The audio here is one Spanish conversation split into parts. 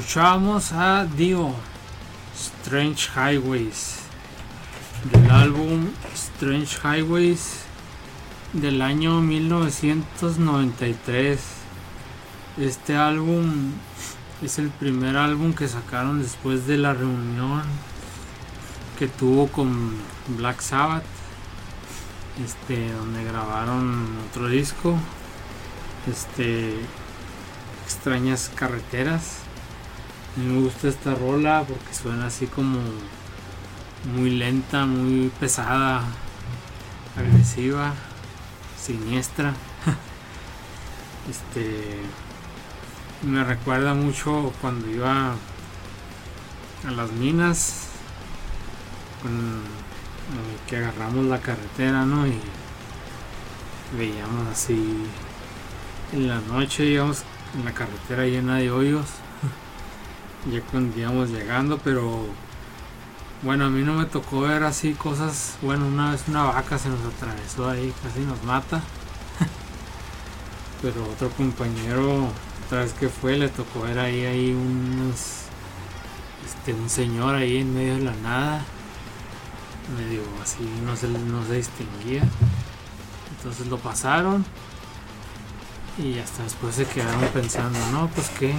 escuchábamos a Dio, Strange Highways, del álbum Strange Highways del año 1993. Este álbum es el primer álbum que sacaron después de la reunión que tuvo con Black Sabbath, este, donde grabaron otro disco, este, extrañas carreteras. Me gusta esta rola porque suena así como muy lenta, muy pesada, agresiva, siniestra. Este me recuerda mucho cuando iba a las minas eh, que agarramos la carretera, ¿no? Y veíamos así en la noche íbamos en la carretera llena de hoyos ya cuando íbamos llegando pero bueno a mí no me tocó ver así cosas bueno una vez una vaca se nos atravesó ahí casi nos mata. Pero otro compañero otra vez que fue le tocó ver ahí ahí unos este un señor ahí en medio de la nada medio así no se no se distinguía. Entonces lo pasaron y hasta después se quedaron pensando no pues qué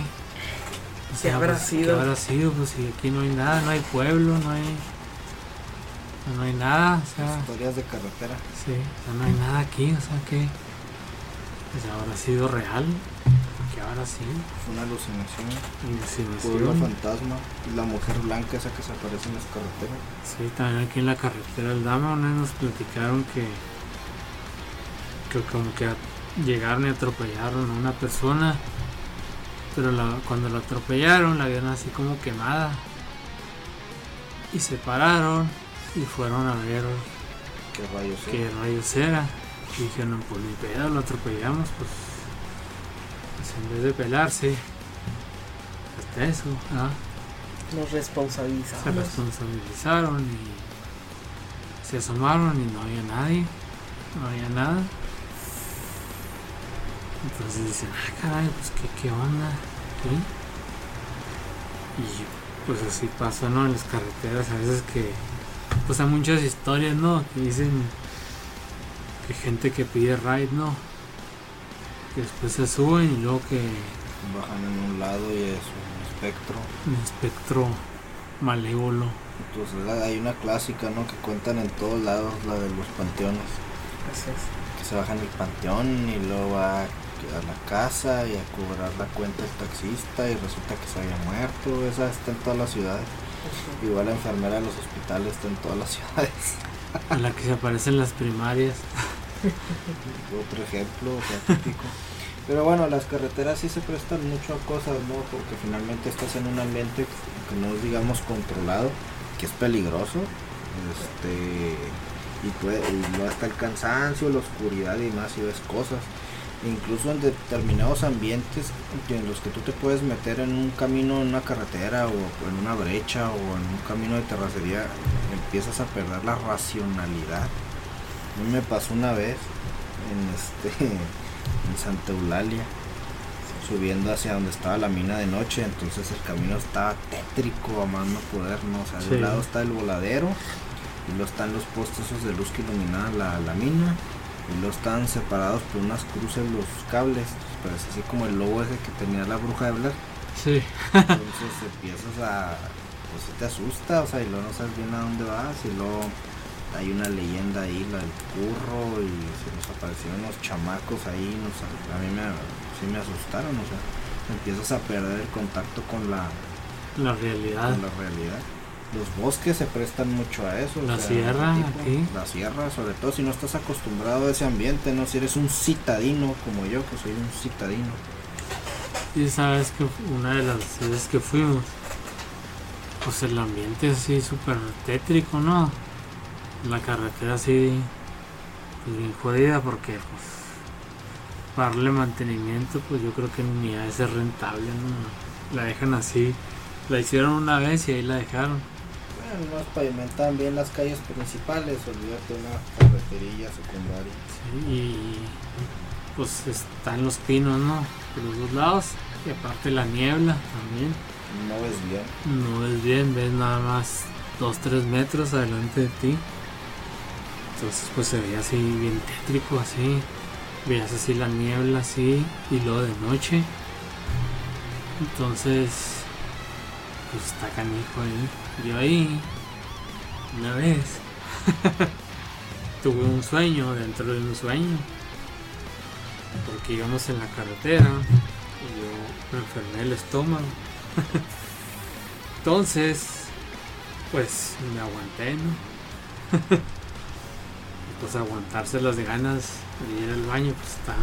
¿Qué habrá pues, sido? ¿Qué habrá sido? Pues si aquí no hay nada, no hay pueblo, no hay. No hay nada, o sea. Historias de carretera. Sí, o sea, no hay nada aquí, o sea que. Pues habrá sido real. ¿Qué habrá sido? Fue una alucinación. Alucinación. Pueblo fantasma. La mujer blanca esa que se aparece en las carreteras. Sí, también aquí en la carretera del Dama una vez nos platicaron que. que como que llegaron y atropellaron a una persona. Pero la- cuando la atropellaron la vieron así como quemada. Y se pararon y fueron a ver ¿Qué rayos era. Y dijeron, pues ni pedo, lo atropellamos, pues, pues en vez de pelarse, hasta eso, ¿ah? Nos se responsabilizamos. responsabilizaron y se asomaron y no había nadie, no había nada. Entonces dicen, ah, caray, pues qué, qué onda aquí. Y pues así pasa, ¿no? En las carreteras a veces que, pues hay muchas historias, ¿no? Que dicen que gente que pide ride, ¿no? Que después se suben y luego que Bajan en un lado y es un espectro. un espectro malévolo. Entonces hay una clásica, ¿no? Que cuentan en todos lados, la de los panteones. Así es. Que se baja en el panteón y luego va a la casa y a cobrar la cuenta del taxista y resulta que se había muerto. Esa está en todas las ciudades. Igual la enfermera de los hospitales está en todas las ciudades. A la que se aparecen las primarias. Otro ejemplo, o sea, típico. Pero bueno, las carreteras sí se prestan mucho a cosas, ¿no? Porque finalmente estás en un ambiente que no es, digamos, controlado, que es peligroso. Este, y, puede, y luego está el cansancio, la oscuridad y más y ves cosas. Incluso en determinados ambientes en los que tú te puedes meter en un camino, en una carretera o en una brecha o en un camino de terracería, empiezas a perder la racionalidad. A mí me pasó una vez en este en Santa Eulalia subiendo hacia donde estaba la mina de noche entonces el camino estaba tétrico a más no poder no o sea de Sí. un lado está el voladero y luego están los postes esos de luz que iluminaban la, la mina y luego están separados por unas cruces los cables parece así como el lobo ese que tenía la bruja de Blair Sí. entonces empiezas a pues sí te asusta o sea y luego no sabes bien a dónde vas y luego hay una leyenda ahí, la del curro, y se nos aparecieron los chamacos ahí, nos, a mí me, sí me asustaron, o sea, empiezas a perder el contacto con la, La realidad. con la realidad. Los bosques se prestan mucho a eso. o La sea, sierra, ese tipo. aquí. La sierra, sobre todo si no estás acostumbrado a ese ambiente, no si eres un citadino como yo, que soy un citadino. Y sabes que una de las veces que fuimos, pues el ambiente así súper tétrico, ¿no? La carretera así, pues bien jodida porque pues para darle mantenimiento, pues yo creo que ni a ser rentable, ¿no? La dejan así, la hicieron una vez y ahí la dejaron. No pavimentan bien las calles principales, olvídate una carreterilla secundaria. Sí, y pues están los pinos, ¿no? De los dos lados. Y aparte la niebla también. No ves bien. no ves bien, ves nada más 2-3 metros adelante de ti. Entonces pues se veía así bien tétrico, así. Veías así la niebla así y luego de noche. Entonces, pues está canijo ahí. Yo ahí, una vez, tuve un sueño dentro de un sueño. Porque íbamos en la carretera y yo me enfermé el estómago. Entonces, pues me aguanté, ¿no? pues aguantarse las ganas de ir al baño, pues está,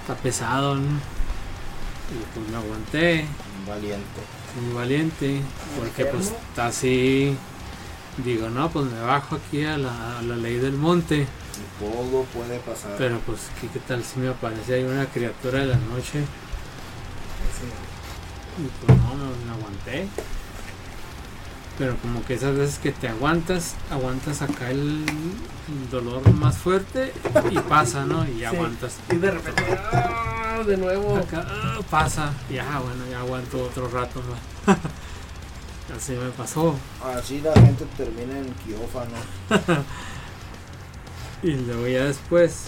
está pesado, ¿no? Y pues me aguanté, Valiente. Muy valiente, porque pues está así, digo, no, pues me bajo aquí a la, a la ley del monte, todo puede pasar. pero pues ¿qué, qué tal si me aparece ahí una criatura de la noche Sí. y pues no, no me aguanté. Pero como que esas veces que te aguantas, aguantas acá el, el dolor más fuerte y pasa, ¿no? Y Sí. aguantas. Y de repente, ¡ah! De nuevo. Acá ah, pasa, ya bueno, ya aguanto otro rato más. Así me pasó. Así la gente termina en quirófano. Y luego ya después,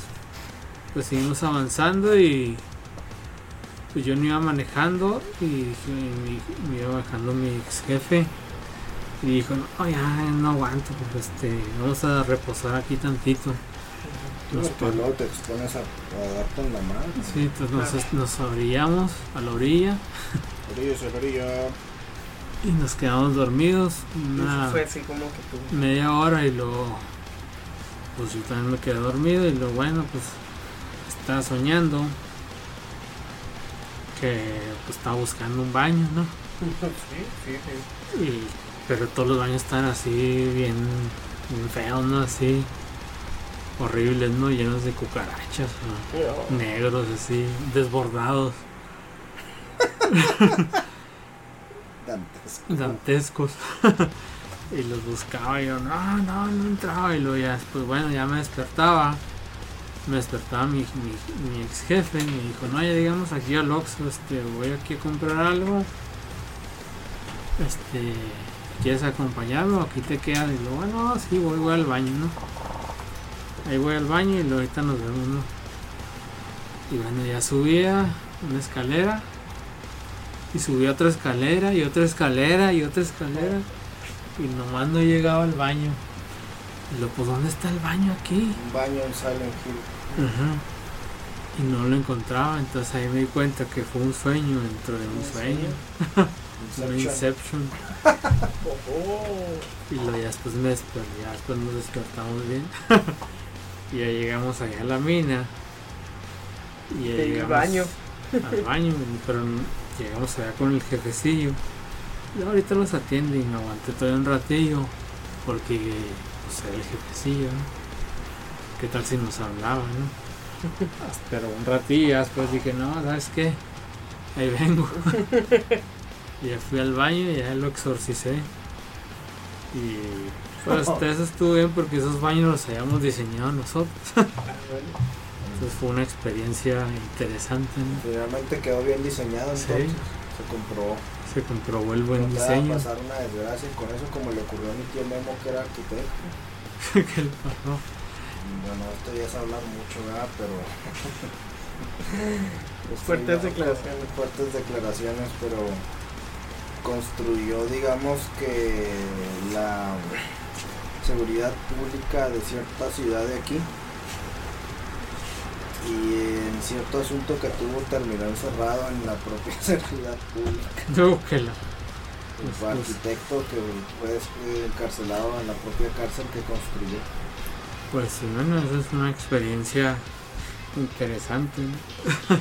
pues seguimos avanzando y pues yo no iba manejando y me iba manejando mi ex jefe y dijo, no, ya no aguanto, pues este, vamos a reposar aquí tantito. Porque pa- luego te expones a, a darte en la madre. Sí, entonces nos, nos orillamos a la orilla Orillo, se orilla. y nos quedamos dormidos una Fue así como que tú. media hora y luego pues yo también me quedé dormido y luego bueno pues estaba soñando que pues estaba buscando un baño, ¿no? Sí, sí, sí. Y, pero todos los baños están así bien, bien feos, ¿no? Así horribles, ¿no? Llenos de cucarachas, negros así, desbordados, Dantesco. dantescos. y los buscaba y yo, no, no, no entraba. Y luego ya después, bueno, ya me despertaba. Me despertaba mi, mi, mi ex jefe y me dijo, no, ya digamos aquí al Oxxo, este, voy aquí a comprar algo. Este, ¿quieres acompañarme o aquí te quedas? Y luego, bueno, sí, voy, voy al baño, ¿no? Ahí voy al baño y ahorita nos vemos, ¿no? Y bueno, ya subía una escalera. Y subía otra escalera y otra escalera y otra escalera. Y nomás no llegaba al baño. Y lo, pues, ¿dónde está el baño aquí? Un baño en Silent Hill. Ajá. Y no lo encontraba, entonces ahí me di cuenta que fue un sueño dentro de un ¿Un sueño. sueño? Un Inception. Inception. Oh, Y luego ya después me desperté, ya después nos despertamos bien. y ya llegamos allá a la mina. Y ya el llegamos baño. al baño, pero llegamos allá con el jefecillo. Y ahorita los atiende y me aguanté todo un ratillo porque pues era el jefecillo, ¿no? ¿Qué tal si nos hablaba, no? Pero un ratillo, después dije, no, ¿sabes qué? Ahí vengo. y ya fui al baño y ya lo exorcicé. Y pues hasta eso estuvo bien porque esos baños los habíamos diseñado nosotros. Ah, bueno. Entonces fue una experiencia interesante, ¿no? Finalmente quedó bien diseñado Sí. entonces. Se comprobó. Se comprobó el buen No te va a diseño. pasar una desgracia con eso como le ocurrió a mi tío Memo que era arquitecto. ¿Qué le pasó? Bueno, esto ya es hablar mucho, ¿verdad? Pero... Esto Fuertes declaraciones. Fuertes declaraciones, pero construyó, digamos que la seguridad pública de cierta ciudad de aquí y en cierto asunto que tuvo terminó encerrado en la propia seguridad pública. No, que la. Pues, pues, arquitecto que fue encarcelado en la propia cárcel que construyó. pues sí, bueno, esa es una experiencia interesante. ¿no?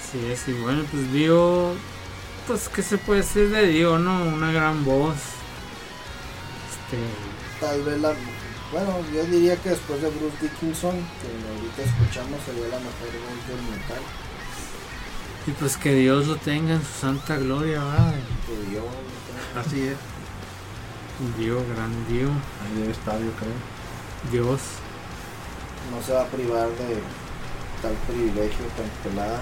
Así es, y bueno, pues Dio, pues, ¿qué se puede decir de Dio, no? Una gran voz. Este, Tal vez la... Bueno, yo diría que después de Bruce Dickinson, que ahorita escuchamos, sería la mejor voz del metal. y pues que Dios lo tenga en su santa gloria, ¿verdad? Que dio, Así es. Dio, gran Dio, Ahí debe estar, yo creo. Dios. no se va a privar de tal privilegio tan pelada.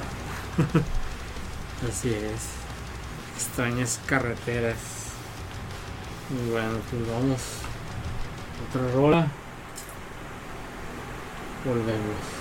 Así es. Extrañas carreteras. Y bueno, pues vamos. Otra rola. Volvemos.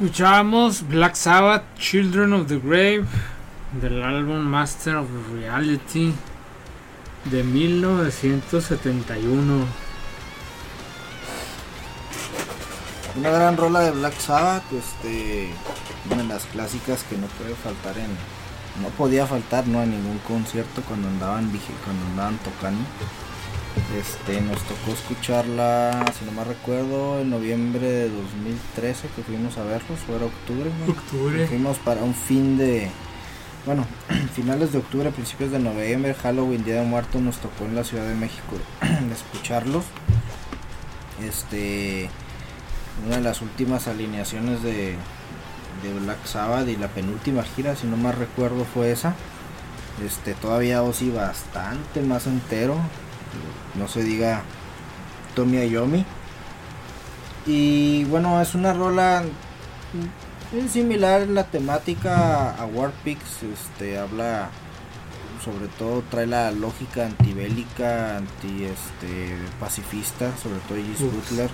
Escuchamos Black Sabbath, Children of the Grave, del álbum Master of Reality de 1971. Una gran rola de Black Sabbath, este, una de las clásicas que no puede faltar en, no podía faltar, no en ningún concierto cuando andaban, cuando andaban tocando. Este, nos tocó escucharla, si no me recuerdo, en noviembre de 2013 que fuimos a verlos, o era octubre, ¿no? Octubre. Fuimos para un fin de, bueno, finales de octubre, principios de noviembre, Halloween, Día de Muertos, nos tocó en la Ciudad de México escucharlos. Este, una de las últimas alineaciones de, de Black Sabbath y la penúltima gira, si no más recuerdo, fue esa. Este, todavía Ozzy bastante más entero, no se diga Tommy Ayomi. Y bueno, es una rola es similar la temática a War Pigs, este habla sobre todo trae la lógica antibélica, anti este pacifista, sobre todo Gis. Butler.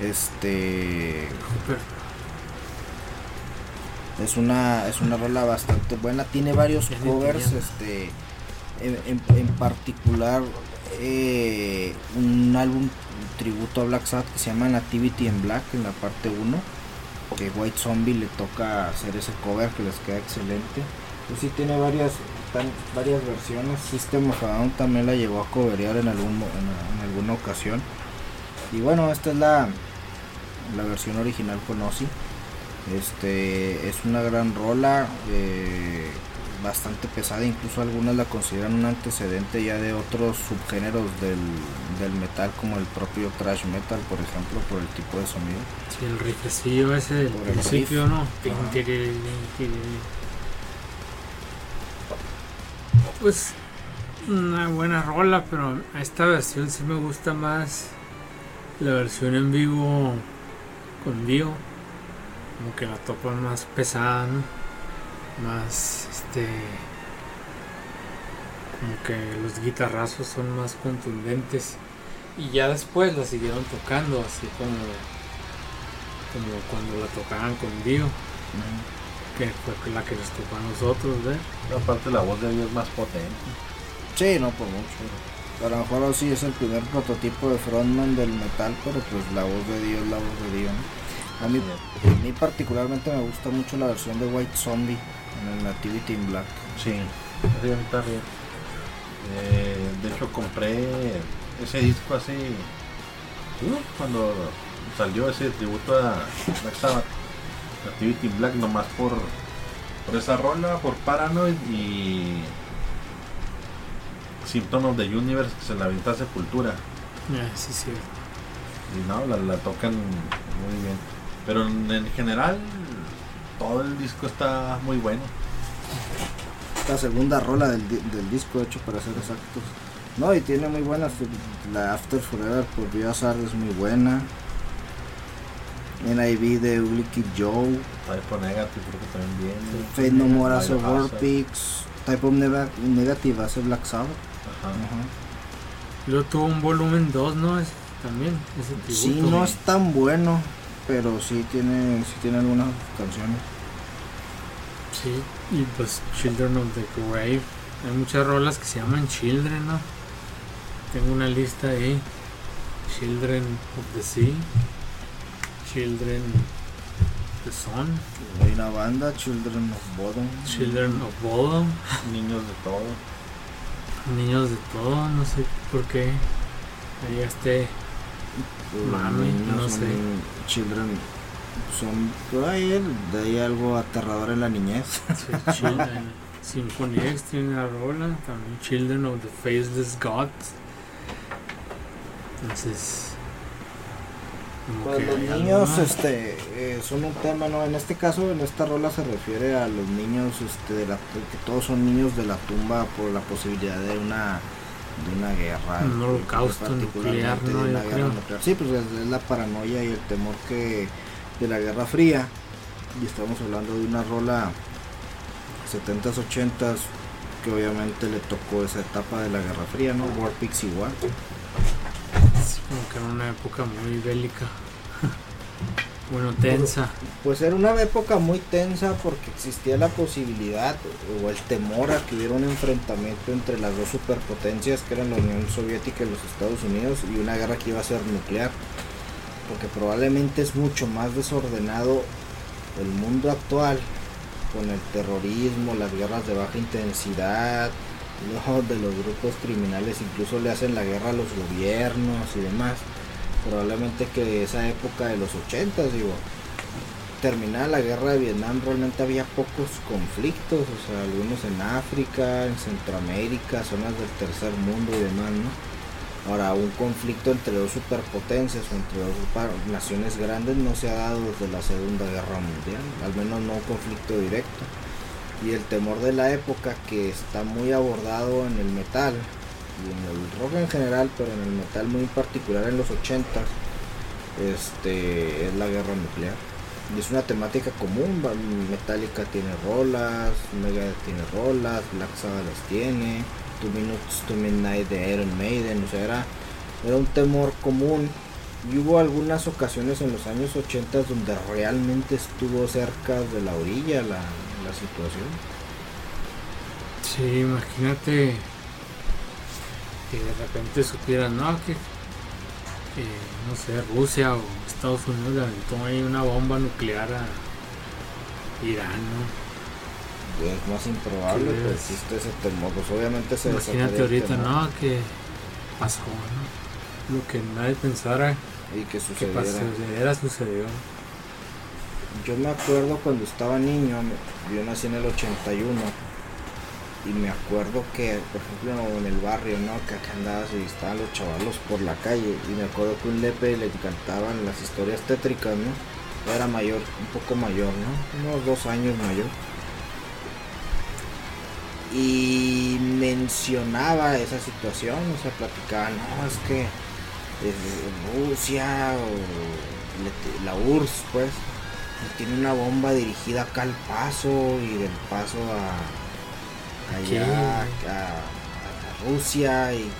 Este es una es una rola bastante buena, tiene varios covers, este en, particular eh, un álbum tributo a Black Sabbath que se llama Nativity in Black en la parte 1 que White Zombie le toca hacer ese cover que les queda excelente. Pues sí tiene varias varias versiones. System of a Down también la llegó a coverear en algún en, en alguna ocasión. Y bueno, esta es la la versión original con Ozzy. Este es una gran rola, eh, bastante pesada, incluso algunas la consideran un antecedente ya de otros subgéneros del, del metal como el propio thrash metal, por ejemplo, por el tipo de sonido. Sí, el rifecillo ese del Por el principio, riff. ¿no? Pues una buena rola, pero a esta versión sí me gusta más la versión en vivo con Dio. Como que la topan más pesada, ¿no? Más este. Como que los guitarrazos son más contundentes. Y ya después la siguieron tocando así como como cuando la tocaban con Dio, que fue la que nos tocó a nosotros, ¿ver? Aparte la voz de Dios es más potente. Sí, no por mucho. A lo mejor Ozzy es el primer prototipo de frontman del metal, pero pues la voz de Dios es la voz de Dios. ¿no? A mí, a mí particularmente me gusta mucho la versión de White Zombie el Nativity in Black. Sí, mí también. Eh, de hecho compré ese disco hace uh, cuando salió ese tributo a Black Sabbath Nativity in Black nomás por por esa rola, por Paranoid y Symptom of the Universe que se la avienta a Sepultura Ah, sí, sí. y no, la, la tocan muy bien pero en, en general todo el disco está muy bueno La segunda rola del, del disco, de hecho, para ser exactos. No, y tiene muy buenas. La After Forever por Biosar es muy buena. NIV de Ugly Kid Joe. Type Negative creo que también viene Fate No More hace. Warpix. Type of Negative hace Black Sabbath. Ajá. Ajá. Luego tuvo un volumen 2, ¿no? Es, también, ese Sí, no es tan bueno, pero sí tiene, sí tiene algunas canciones. Sí, y pues Children of the Grave. Hay muchas rolas que se llaman Children, ¿no? Tengo una lista ahí. Children of the Sea. Children of the Sun. Hay una banda, Children of Bodom. Children of Bodom. niños de todo Niños de todo, no sé por qué. Ahí este. Mami, no sé. Children son de ahí algo aterrador en la niñez. sí, Children. Symphony X tiene la rola. También Children of the Faceless Gods. Entonces. Pues los hay niños este eh, son un tema, ¿no? En este caso, en esta rola se refiere a los niños, este, de la, que todos son niños de la tumba por la posibilidad de una de una guerra. Un holocausto nuclear, ¿no? de una guerra nuclear. Sí, pues es, la paranoia y el temor que de la Guerra Fría. Y estamos hablando de una rola 70s, 80s que obviamente le tocó esa etapa de la Guerra Fría, ¿no? Warpix igual. Sí, como que era una época muy bélica. Bueno, tensa. Pues era una época muy tensa porque existía la posibilidad o el temor a que hubiera un enfrentamiento entre las dos superpotencias que eran la Unión Soviética y los Estados Unidos y una guerra que iba a ser nuclear. Porque probablemente es mucho más desordenado el mundo actual con el terrorismo, las guerras de baja intensidad, de los grupos criminales, incluso le hacen la guerra a los gobiernos y demás probablemente que esa época de los 80, digo, terminada la guerra de Vietnam realmente había pocos conflictos, o sea, algunos en África, en Centroamérica, zonas del tercer mundo y demás, ¿no? Ahora, un conflicto entre dos superpotencias o entre dos naciones grandes no se ha dado desde la Segunda Guerra Mundial, al menos no un conflicto directo. Y el temor de la época que está muy abordado en el metal, y en el rock en general, pero en el metal muy particular en los 80 este, es la guerra nuclear. Y es una temática común, Metallica tiene rolas, Megadeth tiene rolas, Black Sabbath las tiene, Two Minutes to Midnight de Iron Maiden, o sea, era, era un temor común. Y hubo algunas ocasiones en los años 80 donde realmente estuvo cerca de la orilla la, la situación. Sí, imagínate que de repente supieran, no, que, no sé, Rusia o Estados Unidos le aventó ahí una bomba nuclear a Irán, ¿no? Es más improbable, pero existe ese temor. Pues obviamente se Imagínate ahorita, no, que pasó, ¿no? Lo que nadie pensara y que sucediera. Que sucediera, sucedió. Yo me acuerdo cuando estaba niño, yo nací en el 81 y me acuerdo que, por ejemplo, en el barrio, ¿no? Que acá andabas y estaban los chavalos por la calle. Y me acuerdo que un Lepe le encantaban las historias tétricas, ¿no? Era mayor, un poco mayor, ¿no? Unos dos años mayor. Y mencionaba esa situación, o sea, platicaba, no, es que Rusia o la URSS, pues, tiene una bomba dirigida acá al paso y del paso a allá a, Rusia y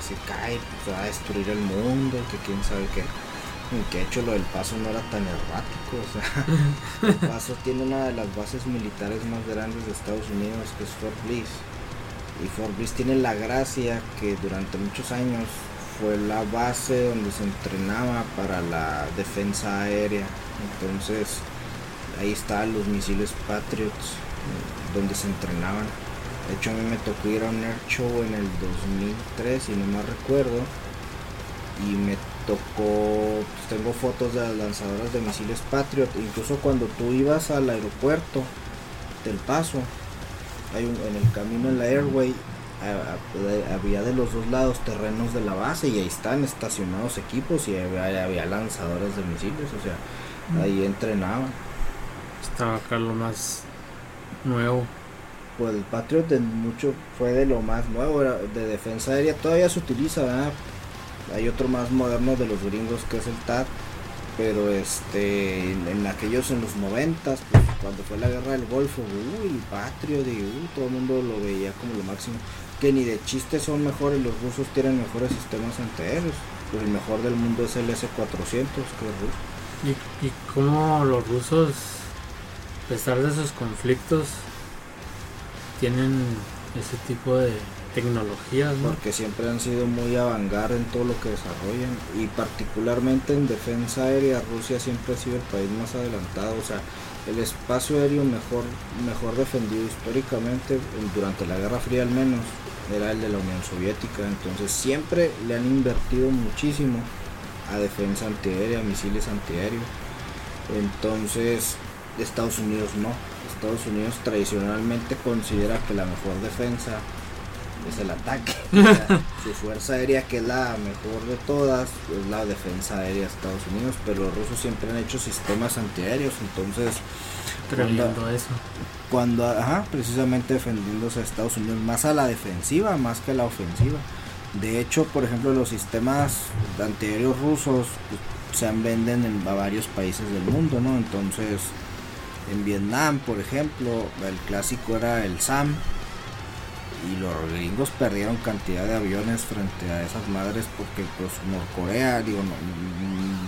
se cae, pues, va a destruir el mundo, que quién sabe qué. Que hecho lo del paso no era tan errático, o sea, el paso tiene una de las bases militares más grandes de Estados Unidos, que es Fort Bliss. Y Fort Bliss tiene la gracia que durante muchos años fue la base donde se entrenaba para la defensa aérea. Entonces, ahí estaban los misiles Patriots, donde se entrenaban. De hecho a mí me tocó ir a un Air Show en el 2003, si no me recuerdo. Y me tocó, pues tengo fotos de las lanzadoras de misiles Patriot. Incluso cuando tú ibas al aeropuerto del Paso, hay un, en el camino en la Airway, había de los dos lados terrenos de la base y ahí están estacionados equipos y había, había lanzadores de misiles, o sea, mm. ahí entrenaban. Estaba acá lo más nuevo pues el Patriot de mucho fue de lo más nuevo de defensa aérea todavía se utiliza hay otro más moderno de los gringos que es el TAD pero este en, aquellos en los noventas pues, cuando fue la guerra del Golfo uy Patriot y todo el mundo lo veía como lo máximo que ni de chiste son mejores los rusos tienen mejores sistemas antiaéreos pues el mejor del mundo es el S400 que y, y cómo los rusos a pesar de esos conflictos tienen ese tipo de tecnologías, Porque siempre han sido muy avangar en todo lo que desarrollan y particularmente en defensa aérea Rusia siempre ha sido el país más adelantado, o sea, el espacio aéreo mejor mejor defendido históricamente durante la Guerra Fría al menos era el de la Unión Soviética, entonces siempre le han invertido muchísimo a defensa antiaérea, misiles antiaéreos. Entonces, Estados Unidos no. Estados Unidos tradicionalmente considera que la mejor defensa es el ataque. su fuerza aérea, que es la mejor de todas, es la defensa aérea de Estados Unidos, pero los rusos siempre han hecho sistemas antiaéreos, entonces... Tremendo eso. Cuando, ajá, precisamente defendiéndose a Estados Unidos, más a la defensiva, más que a la ofensiva. De hecho, por ejemplo, los sistemas antiaéreos rusos pues, se venden en varios países del mundo, ¿no? Entonces, en Vietnam, por ejemplo, el clásico era el SAM. Y los gringos perdieron cantidad de aviones frente a esas madres porque pues Norcorea, digo,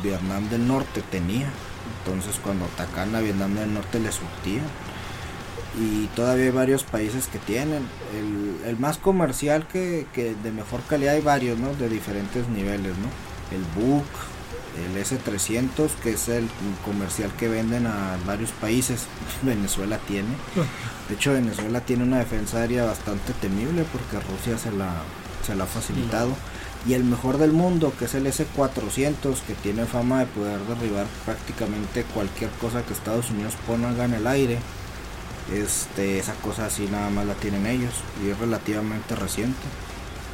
Vietnam del Norte tenía. Entonces cuando atacan a Vietnam del Norte le surtían. Y todavía hay varios países que tienen. El, el más comercial que, que de mejor calidad hay varios, ¿no? De diferentes niveles, ¿no? El Book, el S300, que es el comercial que venden a varios países. Venezuela tiene. De hecho, Venezuela tiene una defensa aérea bastante temible porque Rusia se la, se la ha facilitado. Y el mejor del mundo, que es el S400, que tiene fama de poder derribar prácticamente cualquier cosa que Estados Unidos ponga en el aire. Este, esa cosa así nada más la tienen ellos y es relativamente reciente.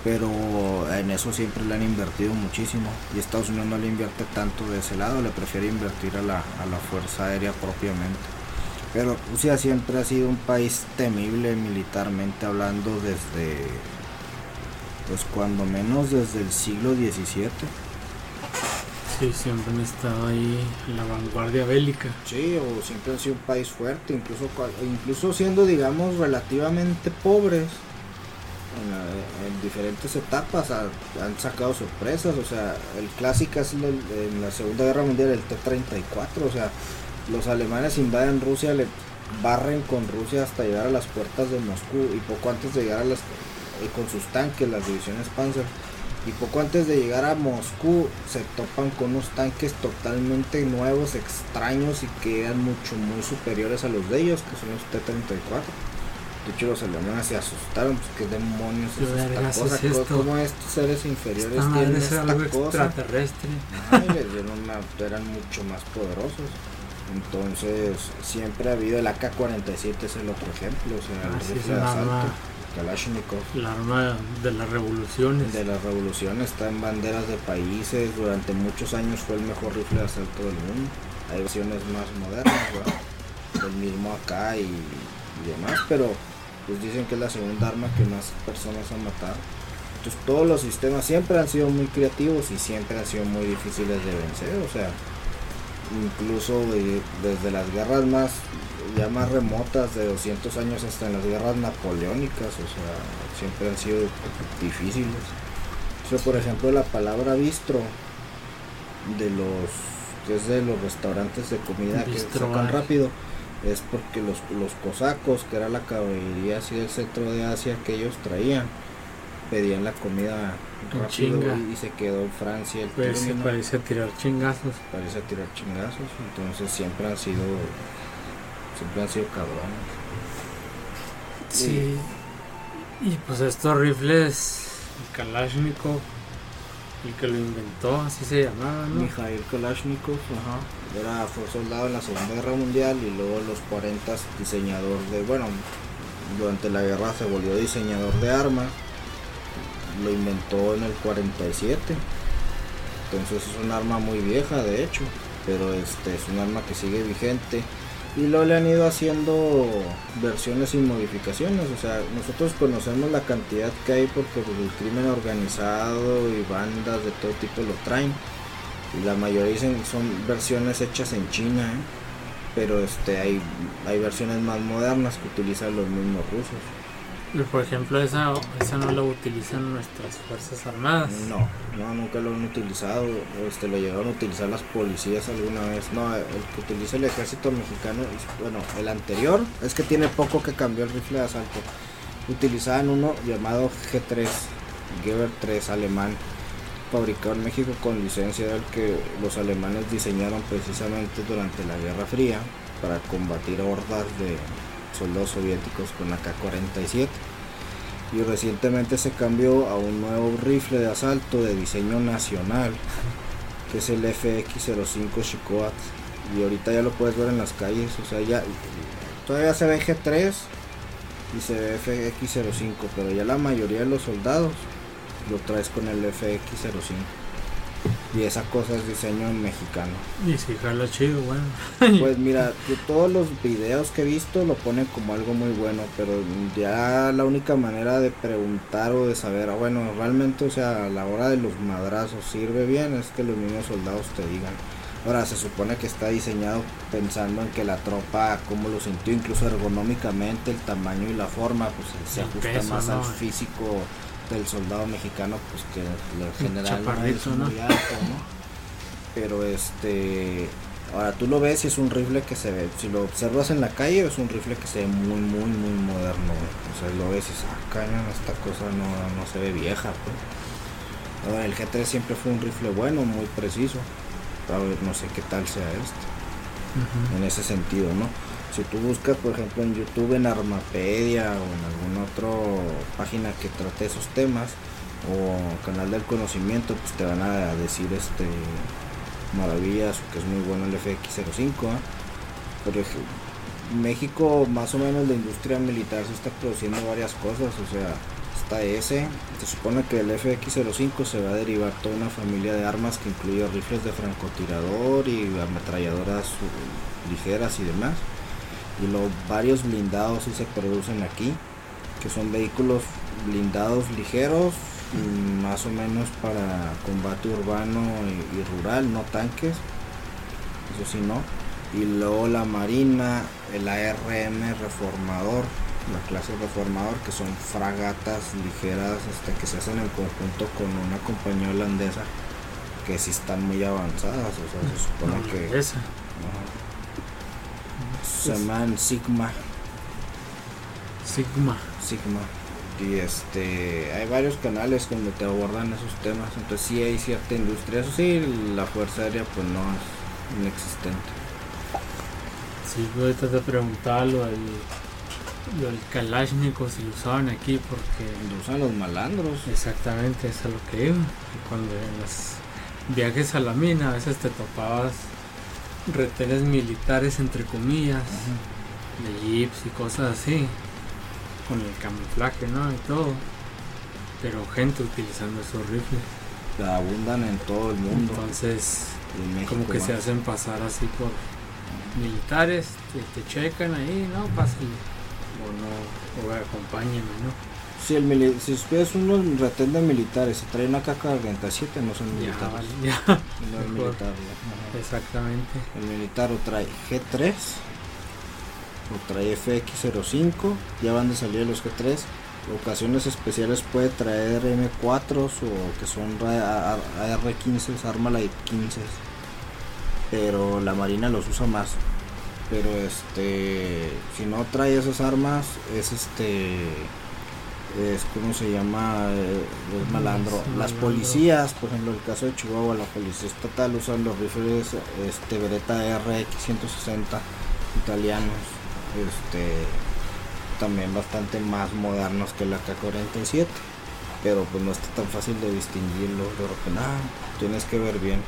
Pero en eso siempre le han invertido muchísimo y Estados Unidos no le invierte tanto de ese lado, le prefiere invertir a la, a la Fuerza Aérea propiamente. Pero Rusia siempre ha sido un país temible militarmente hablando desde, pues cuando menos desde el siglo XVII. Sí, siempre han estado ahí en la vanguardia bélica. Sí, o siempre han sido un país fuerte, incluso, incluso siendo, digamos, relativamente pobres en, la- en diferentes etapas, ha- han sacado sorpresas. O sea, el clásico es en la Segunda Guerra Mundial el T-34. O sea, los alemanes invaden Rusia, le barren con Rusia hasta llegar a las puertas de Moscú y poco antes de llegar a las, eh, con sus tanques, las divisiones Panzer. Y poco antes de llegar a Moscú se topan con unos tanques totalmente nuevos, extraños y que eran mucho muy superiores a los de ellos, que son los T-34. De hecho los alemanes se asustaron, pues qué demonios ¿Qué es vergas esta cosa, es ¿Cómo- esto? cómo estos seres inferiores Esta tienen es esta algo cosa. extraterrestre. Ay, una- eran mucho más poderosos. Entonces, siempre ha habido el AK-47, es el otro ejemplo. O sea, el rifle de asalto, arma. Kalashnikov. El arma de las revoluciones. De las revoluciones está en banderas de países. Durante muchos años fue el mejor rifle de asalto del mundo. Hay versiones más modernas, ¿verdad? El mismo y, y demás, pero pues dicen que es la segunda arma que más personas han matado. Entonces todos los sistemas siempre han sido muy creativos y siempre han sido muy difíciles de vencer. O sea, incluso de- desde las guerras más ya más remotas de 200 años hasta en las guerras napoleónicas, o sea, siempre han sido difíciles. O sea, por ejemplo, la palabra bistro de los que es de los restaurantes de comida que Bistro, sacan ah. rápido es porque los, los cosacos, que era la caballería así del centro de Asia que ellos traían, pedían la comida rápido y, y se quedó en Francia el Pues se término parece a tirar chingazos. parece tirar chingazos, entonces siempre han sido siempre han sido cabrones. Sí. Y pues estos rifles, el Kalashnikov, el que lo inventó, así se llamaba, ¿no? Mikhail Kalashnikov, ajá, era fue soldado en la Segunda Guerra Mundial y luego en los 40 diseñador de, bueno, durante la guerra se volvió diseñador de armas, lo inventó en el 47, entonces es un arma muy vieja de hecho, pero este es un arma que sigue vigente y luego le han ido haciendo versiones y modificaciones, o sea, nosotros conocemos la cantidad que hay porque el crimen organizado y bandas de todo tipo lo traen la mayoría dicen son versiones hechas en China, ¿eh? pero este hay, hay versiones más modernas que utilizan los mismos rusos. Y, Por ejemplo, esa, esa no la utilizan nuestras Fuerzas Armadas. No, no, nunca lo han utilizado, este, lo llegaron a utilizar las policías alguna vez. No, el que utiliza el ejército mexicano, bueno, el anterior, es que tiene poco que cambió el rifle de asalto. Utilizaban uno llamado G3, Gewehr 3 alemán, fabricado en México con licencia, era el que los alemanes diseñaron precisamente durante la Guerra Fría para combatir hordas de soldados soviéticos con la K-47 y recientemente se cambió a un nuevo rifle de asalto de diseño nacional que es el FX05 Shikoat. Y ahorita ya lo puedes ver en las calles o sea ya todavía se ve G3 y se ve FX05 pero ya la mayoría de los soldados lo traes con el FX05 y esa cosa es diseño mexicano Y si jala chido, bueno. pues mira, de todos los videos que he visto lo ponen como algo muy bueno, pero ya la única manera de preguntar o de saber, ah, bueno, realmente, o sea, a la hora de los madrazos sirve bien, es que los mismos soldados te digan. Ahora se supone que está diseñado pensando en que la tropa, como lo sintió, incluso ergonómicamente, el tamaño y la forma, pues se El ajusta peso, más ¿no? al físico del soldado mexicano, pues que en general no es ¿no? muy alto, ¿no? pero este Ahora tú lo ves y es un rifle que se ve, si lo observas en la calle es un rifle que se ve muy muy muy moderno, güey. o sea lo ves y dices, ah, cañón, esta cosa no, no se ve vieja, pues. Ahora el G3 siempre fue un rifle bueno, muy preciso, a ver, no sé qué tal sea este, en ese sentido, ¿no? Si tú buscas, por ejemplo, en YouTube, en Armapedia o en alguna otra página que trate esos temas, o canal del conocimiento, pues te van a decir este maravillas, que es muy bueno el FX05. ¿ah? Por México, más o menos, la industria militar se está produciendo varias cosas, o sea, está ese. Se supone que el FX05 se va a derivar toda una familia de armas que incluye rifles de francotirador y ametralladoras ligeras y demás. Y los varios blindados sí se producen aquí, que son vehículos blindados ligeros, mm, más o menos para combate urbano y, y rural, no tanques, eso sí no. Y luego la marina, el ARM reformador, la clase reformador, que son fragatas ligeras este, que se hacen en conjunto con una compañía holandesa que sí están muy avanzadas, o sea, se supone No, que. Se llaman Sigma. Sigma. Sigma. Y este, hay varios canales donde te abordan esos temas. Entonces sí hay cierta industria. Eso sí, la Fuerza Aérea pues no es inexistente. Sí, yo ahorita te preguntaba lo del, lo del Kalashnikov, si lo usaban aquí, porque Lo usan los malandros. exactamente eso es lo que iba. Cuando en los viajes a la mina a veces te topabas retenes militares, entre comillas, de jeeps y cosas así, con el camuflaje, ¿no? Y todo. Pero gente utilizando esos rifles. Que abundan en todo el mundo. Entonces, y en México como que más. se hacen pasar así por militares, te, te checan ahí, no, pásale. O no, o acompáñenme, ¿no? Si, el si ves unos retén de militares y traen una AK-47 no son Ya, militares. vale, ya. No es militar. ya. Exactamente. El militar o trae G3 o trae FX05, ya van de salir los G3. Ocasiones especiales puede traer M4s o que son ra- A- AR-15, Armalite 15. Pero la marina los usa más. Pero este, si no trae esas armas, es este, es como se llama, Eh, es malandro. Las policías, por ejemplo, el caso de Chihuahua, la policía estatal usan los rifles este Beretta RX160 italianos, este, también bastante más modernos que la K47, pero pues no está tan fácil de distinguirlo, de repente, ah, tienes que ver bien.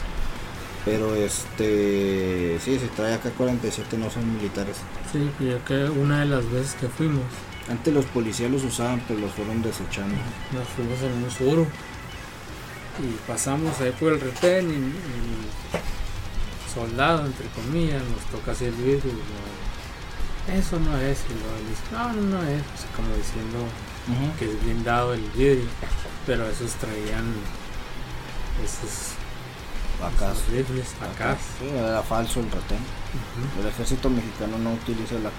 Pero este, sí, si trae AK-47 no son militares. Sí, yo que una de las veces que fuimos, Antes los policías los usaban, pero los fueron desechando. nos fuimos en un suru y pasamos ahí por el retén y, y soldado, entre comillas, nos toca hacer el vidrio y lo- eso no es, y luego él dice, no, no, no es, como diciendo que es blindado el vidrio, pero esos traían esos, Acá. rifles acá. Sí, era falso el retén. El ejército mexicano no utiliza el AK.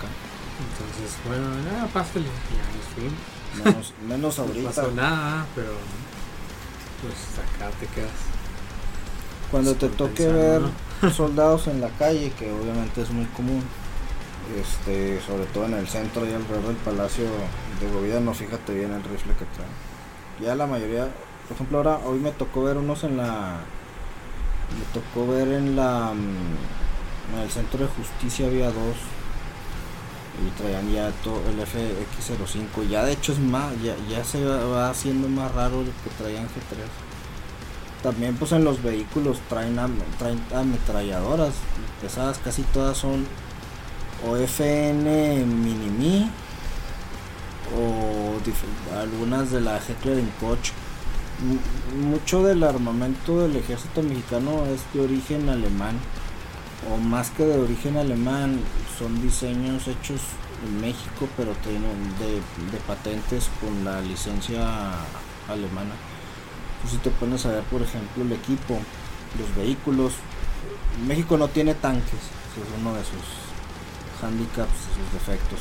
Entonces, bueno, nada, pásale, ya nos fuimos. Menos, menos No ahorita. pasó nada, pero pues acá te quedas. Cuando te toque ver soldados en la calle, que obviamente es muy común, este, sobre todo en el centro y alrededor del palacio de gobierno, fíjate bien el rifle que traen. Ya la mayoría, por ejemplo, ahora hoy me tocó ver unos en la, me tocó ver en la, mm, en el centro de justicia había dos y traían ya todo el FX05. Ya de hecho es más, ya, ya se va, haciendo más raro el que traían G3. También pues en los vehículos traen, traen ametralladoras pesadas, casi todas son o FN Minimi o algunas de la Heckler Koch. Mucho del armamento del ejército mexicano es de origen alemán o más que de origen alemán son diseños hechos en México pero tienen de, patentes con la licencia alemana. Tú si te pones a ver, por ejemplo, el equipo, los vehículos, México no tiene tanques, ese es uno de sus handicaps, sus defectos.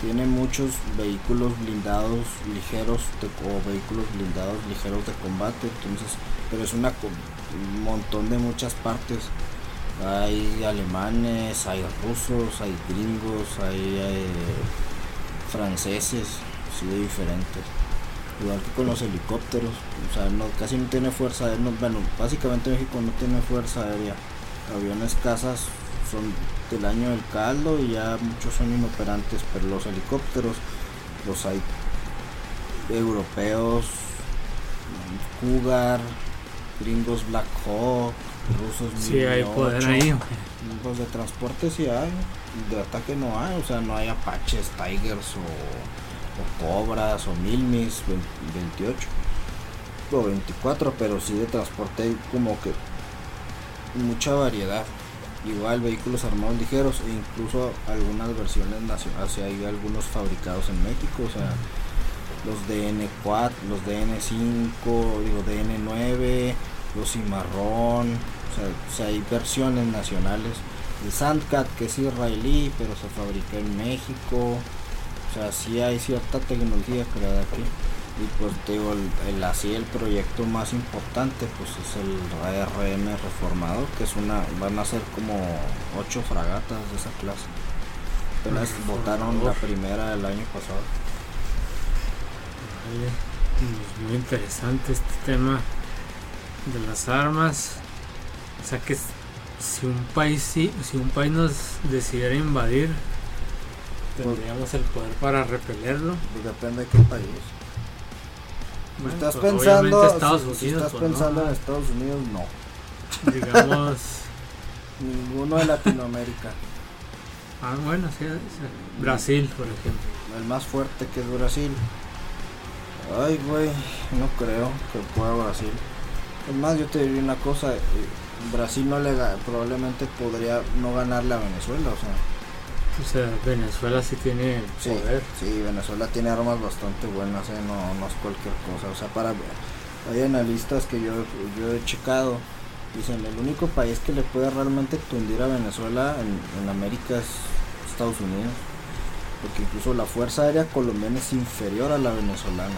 Tiene muchos vehículos blindados ligeros o vehículos blindados ligeros de combate, entonces, pero es una un montón de muchas partes. Hay alemanes, hay rusos, hay gringos, hay eh, franceses, sí, de diferentes. Igual que con los helicópteros, o sea, casi no tiene fuerza aérea. no- bueno, básicamente México no tiene fuerza aérea. Aviones casas son del año del caldo y ya muchos son inoperantes, pero los helicópteros los hay europeos, Cougar, gringos Black Hawk, rusos Sí, hay 1008. poder ahí. Pues de transporte sí hay, de ataque no hay, o sea, no hay Apaches, Tigers o, o Cobras o Milmis 28 o 24, pero sí de transporte hay como que mucha variedad. Igual vehículos armados ligeros e incluso algunas versiones nacionales, o sea, hay algunos fabricados en México, o sea, los DN4, los DN5, digo DN9, los Cimarrón, o sea, o sea, hay versiones nacionales. El Sandcat que es israelí, pero se fabrica en México, o sea, sí hay cierta tecnología creada aquí. Y pues digo, el, el- así el proyecto más importante pues es el ARM reformador, que es una, van a ser como ocho fragatas de esa clase. Apenas votaron la primera el año pasado. Vale. Pues muy interesante este tema de las armas. O sea que si un país sí- si un país nos decidiera invadir, tendríamos el poder para repelerlo. Pues depende de qué país. Si Bueno, estás pues, pensando, Estados si- si Unidos, estás pues, no, pensando en. Estados Unidos, no. digamos, Ninguno de Latinoamérica. ah bueno, sí, sí, Brasil, por ejemplo. El más fuerte que es Brasil. Ay, güey, no creo que pueda Brasil. Es más, yo te diría una cosa. eh, Brasil no le probablemente podría no ganarle a Venezuela, o sea. O sea, Venezuela sí tiene Sí, poder. sí, Venezuela tiene armas bastante buenas, eh, no, no es cualquier cosa. O sea, para hay analistas que yo, yo he checado, dicen el único país que le puede realmente tundir a Venezuela en, en América es Estados Unidos. Porque incluso la Fuerza Aérea colombiana es inferior a la venezolana.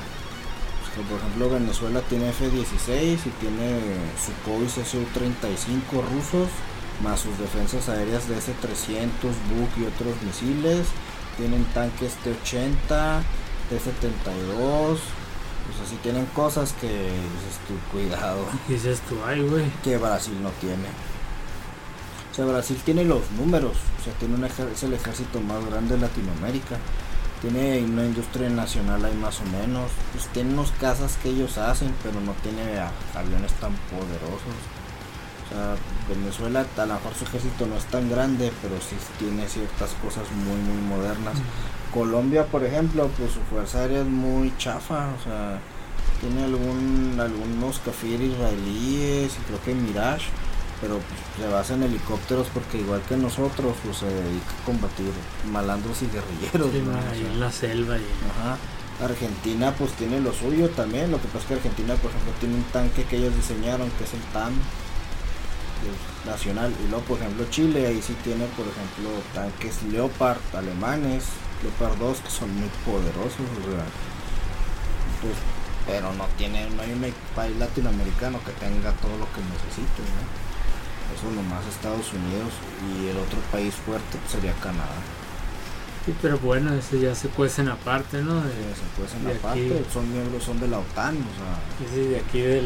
Por ejemplo, Venezuela tiene F-16 y tiene Sukhoi Su-35 rusos, más sus defensas aéreas de S-300, Buk y otros misiles. Tienen tanques T-80, T-72. Pues así tienen cosas que dices tú, cuidado, Dices tú, ay, güey. que Brasil no tiene. O sea, Brasil tiene los números, o sea, tiene un es el ejército más grande de Latinoamérica. Tiene una industria nacional ahí más o menos. Pues tiene unos casas que ellos hacen, pero no tiene aviones tan poderosos. O sea, Venezuela, a lo mejor su ejército no es tan grande, pero sí tiene ciertas cosas muy, muy modernas. Colombia, por ejemplo, pues su fuerza aérea es muy chafa, o sea, tiene algún algunos Kafir israelíes y creo que Mirage, pero pues, se basa en helicópteros porque igual que nosotros, pues se dedica a combatir malandros y guerrilleros. Sí, ¿no? no, O ahí sea, en la selva y Ajá. Argentina pues tiene lo suyo también, lo que pasa es que Argentina por ejemplo tiene un tanque que ellos diseñaron que es el TAM nacional y luego por ejemplo Chile ahí sí tiene por ejemplo tanques Leopard alemanes, Leopard 2 que son muy poderosos, o sea, pues, pero no tiene, no hay un país latinoamericano que tenga todo lo que necesite, ¿no? Eso nomás Estados Unidos y el otro país fuerte pues, sería Canadá. Sí, pero bueno, eso ya se cuecen aparte, ¿no? De, se cuecen de aparte, aquí- son miembros, son de la OTAN, o sea, sí, de aquí de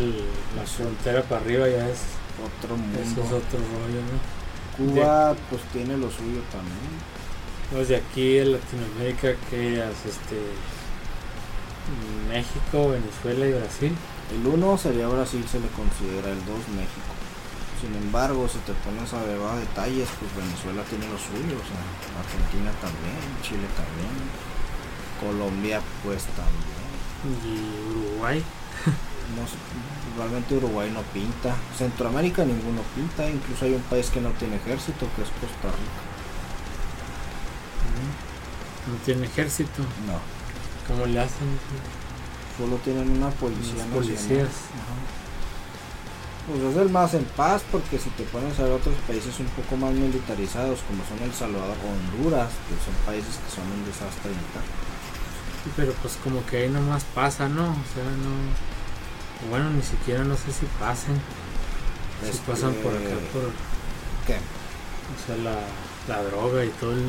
la frontera para arriba ya es, otro eso es mundo. otro rollo, ¿no? Cuba pues tiene lo suyo también. Los de aquí de Latinoamérica que es este México, Venezuela y Brasil. El uno sería Brasil, se le considera, el 2 México. Sin embargo, si te pones a ver a detalles, pues Venezuela tiene lo suyo, o sea, Argentina también, Chile también, Colombia pues también. y Uruguay. No realmente Uruguay no pinta, Centroamérica ninguno pinta, incluso hay un país que no tiene ejército, que es Costa Rica. No tiene ejército. No. ¿Cómo le hacen? Solo tienen una policía Los policías. Ajá. Pues es el más en paz porque si te pones a ver otros países un poco más militarizados como son El Salvador o Honduras, que son países que son un desastre militar. Sí, pero pues como que ahí nomás pasa, ¿no? O sea, no... Bueno, ni siquiera no sé si pasen. Si Este, pasan por acá, por... ¿Qué? O sea, la, la droga y todo el,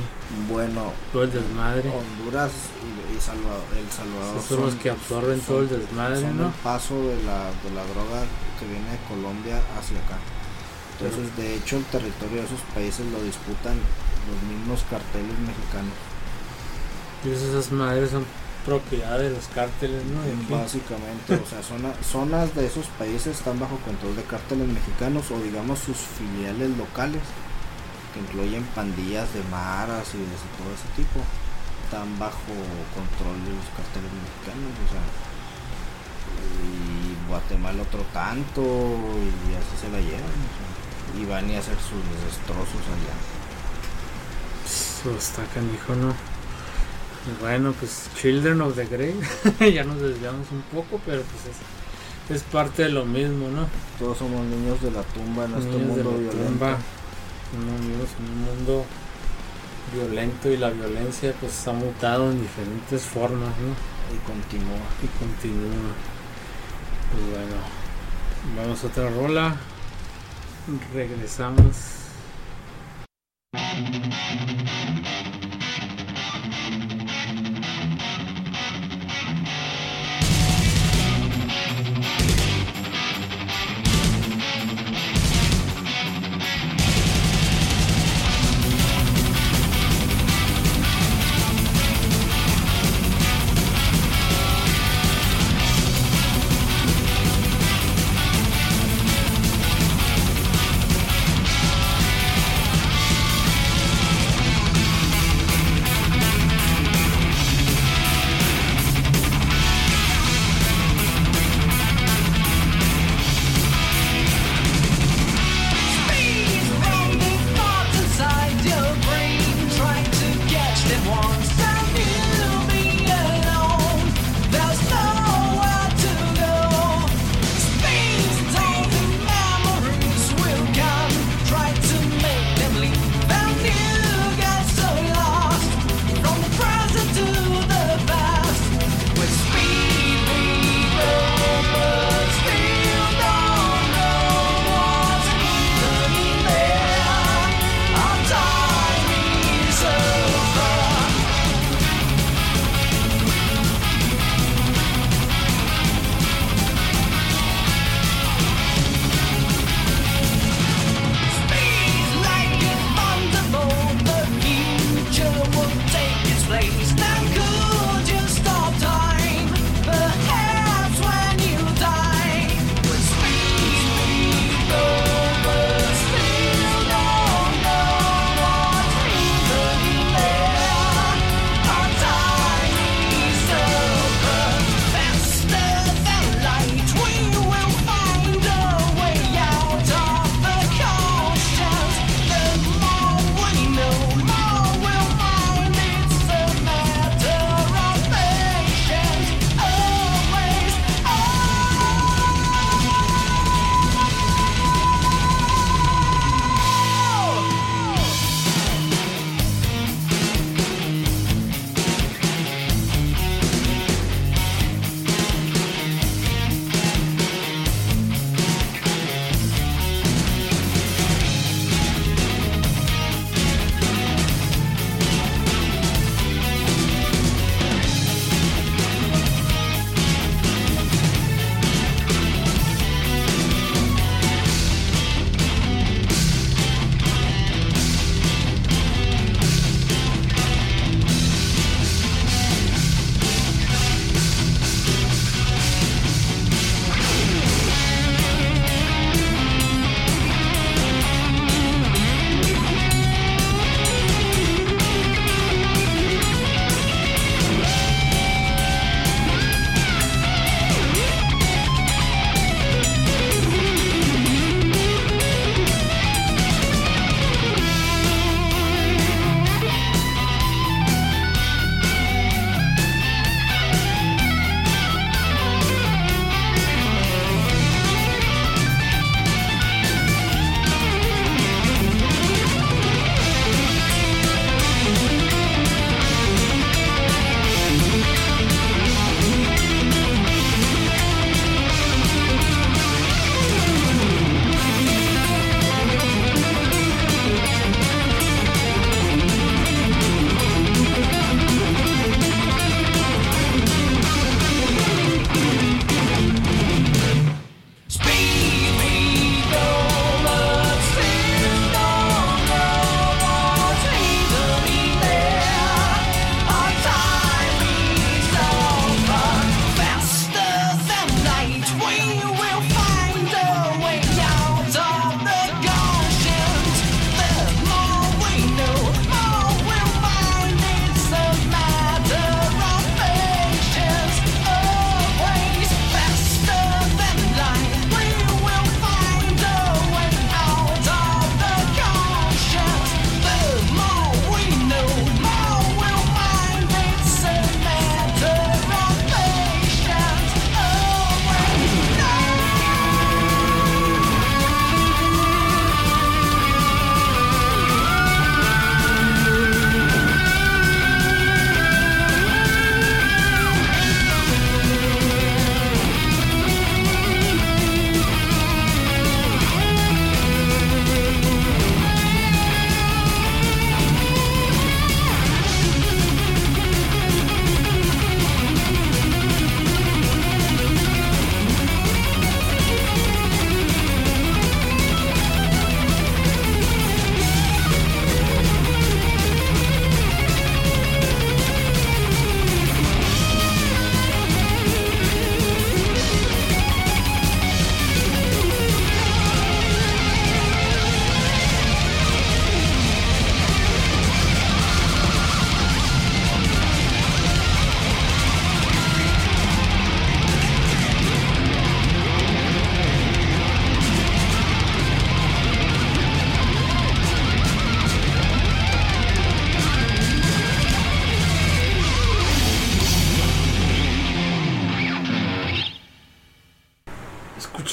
Bueno, todo el desmadre. Honduras y, y Salvador, El Salvador Esos son los que absorben todo el desmadre, son ¿no? el paso de la, de la droga que viene de Colombia hacia acá. Entonces, de hecho, el territorio de esos países lo disputan los mismos carteles mexicanos. Y esas madres son propiedad de los cárteles, ¿no? De. Básicamente, o sea, zona- zonas de esos países están bajo control de cárteles mexicanos o digamos sus filiales locales, que incluyen pandillas de maras y de todo ese tipo, están bajo control de los carteles mexicanos, o sea, y Guatemala otro tanto, y así se la llevan, o sea, y van y hacen sus destrozos allá. Eso está canijo, ¿no? Bueno, pues Children of the Grave, ya nos desviamos un poco, pero pues es, es parte de lo mismo, ¿no? Todos somos niños de la tumba en este Niños de mundo la violento. tumba, en un mundo violento y la violencia pues ha mutado en diferentes formas, ¿no? Y continúa. Y continúa. Pues bueno, vamos a otra rola. Regresamos.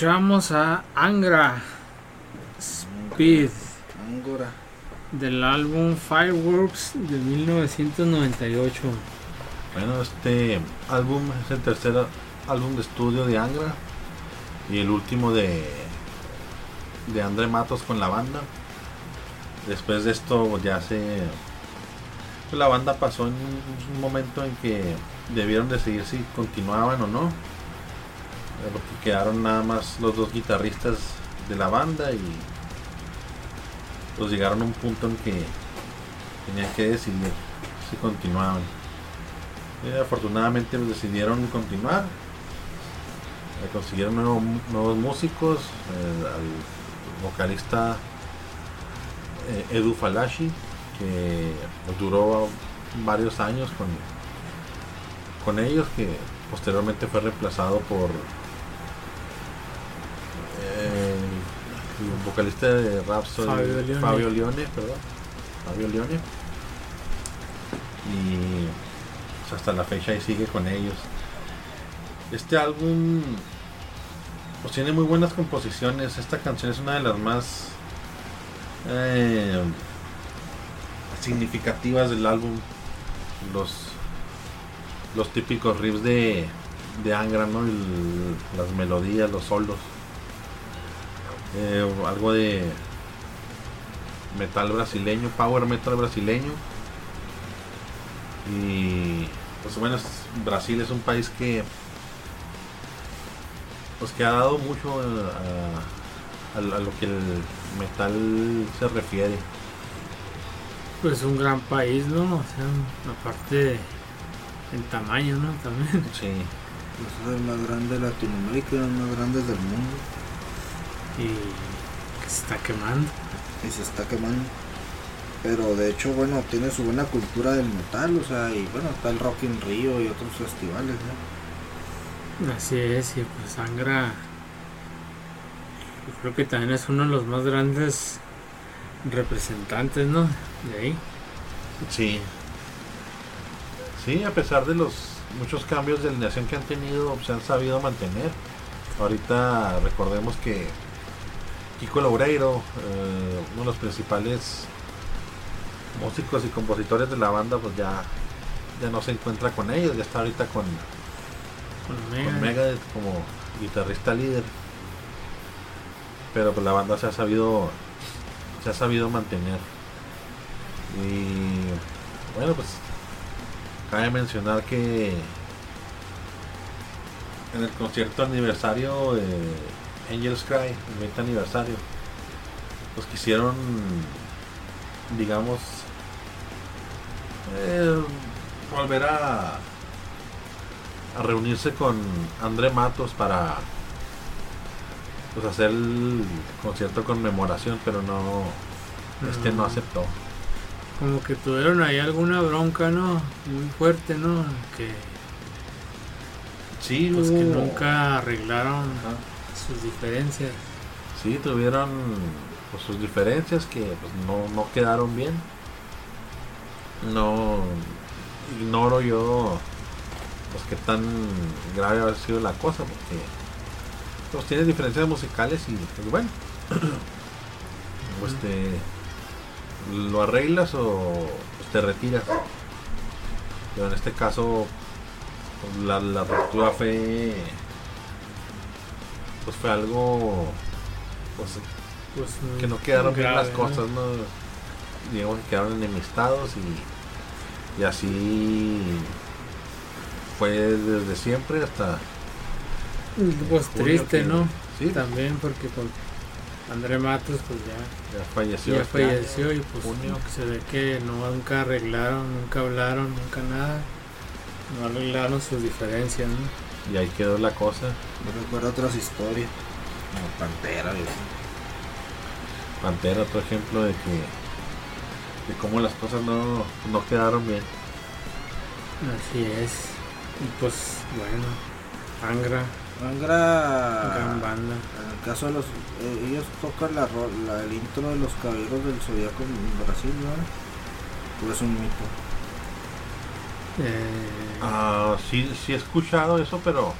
Escuchamos a Angra Speed Angora. del álbum Fireworks de 1998. Bueno, este álbum es el tercer álbum de estudio de Angra y el último de de André Matos con la banda. Después de esto ya se pues, la banda pasó en un momento en que debieron decidir si continuaban o no. Porque quedaron nada más los dos guitarristas de la banda y pues llegaron a un punto en que tenían que decidir si continuaban. Afortunadamente pues, decidieron continuar. Eh, consiguieron nuevo- nuevos músicos. eh, al vocalista eh, Edu Falashi, que duró varios años con, con ellos, que posteriormente fue reemplazado por el vocalista de Rhapsody, Fabio Leone. Fabio Leone, perdón, Fabio Leone. Y hasta la fecha ahí sigue con ellos. Este álbum pues tiene muy buenas composiciones. Esta canción es una de las más eh, significativas del álbum. Los los típicos riffs de, de Angra, ¿no? El- las melodías, los solos. Eh, algo de metal brasileño, power metal brasileño. Y pues bueno, es- Brasil es un país que pues que ha dado mucho a, a- a lo que el metal se refiere. Pues un gran país, ¿no? O sea, aparte en tamaño, ¿no? También. Sí. Pues es el más grande de Latinoamérica, el más grande del mundo. Y que se está quemando. Y se está quemando. Pero de hecho, bueno, tiene su buena cultura del metal, o sea, y bueno, está el Rock in Rio y otros festivales, ¿no? Así es, y pues Angra yo creo que también es uno de los más grandes representantes, ¿no? De ahí. Sí. Sí, a pesar de los muchos cambios de alineación que han tenido, se han sabido mantener. Ahorita recordemos que Kiko Loureiro, eh, uno de los principales músicos y compositores de la banda, pues ya, ya no se encuentra con ellos, ya está ahorita con, Con Megadeth como guitarrista líder. Pero pues la banda se ha sabido se ha sabido mantener. Y bueno, pues cabe mencionar que en el concierto aniversario Angels Cry, el 20 aniversario, pues quisieron, digamos, eh, volver a a reunirse con André Matos para pues hacer el concierto conmemoración, pero no este no Mm. aceptó. Como que tuvieron ahí alguna bronca, ¿no? Muy fuerte, ¿no? Que, Sí, pues, que nunca arreglaron Ajá. Sus diferencias. Sí, tuvieron pues, sus diferencias que pues, no, no quedaron bien. No ignoro yo pues qué tan grave ha sido la cosa porque pues tiene diferencias musicales y pues bueno pues te lo arreglas o pues, te retiras pero en este caso pues, la, la ruptura fue pues fue algo pues Pues, que no quedaron bien grave, las cosas, ¿no? Digamos que quedaron enemistados y, y así fue desde siempre hasta Pues triste, que- ¿no? Sí, También porque con André Matos pues ya, ya falleció. ya este falleció y pues junio. se ve que no, nunca arreglaron, nunca hablaron, nunca nada. No arreglaron sus diferencias, ¿no? Y ahí quedó la cosa. Me recuerda otras historias, como Pantera así. Pantera, otro ejemplo de que de cómo las cosas no, no quedaron bien. Así es. Y pues bueno, Angra, Angra, gran banda. en el caso de los, eh, ellos tocan la, la- el intro de los caballeros del zodiaco en Brasil, ¿no? Pues es un mito. Eh, Ah, sí, sí he escuchado eso, pero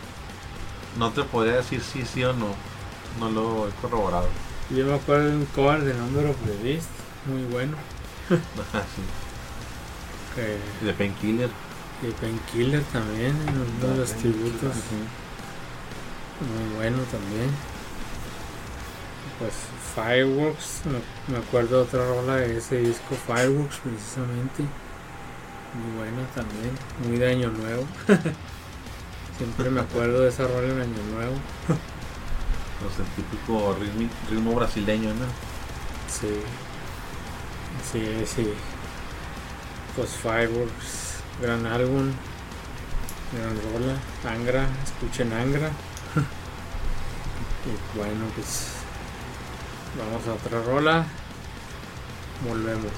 no te podría decir si sí o no. no lo he corroborado. Yo me acuerdo de un cover de Number of the Beast, muy bueno. Sí. Que, de Painkiller. y Painkiller también, en uno de los tributos, muy bueno también. Pues Fireworks, me, me acuerdo de otra rola de ese disco, Fireworks precisamente, muy buena también, muy de Año Nuevo. Siempre me acuerdo de esa rola en Año Nuevo. Pues el típico ritmo, ritmo brasileño, ¿no? Sí. Sí, sí. Pues Fireworks, gran álbum, gran rola, Angra, escuchen Angra. y bueno, pues vamos a otra rola. Volvemos.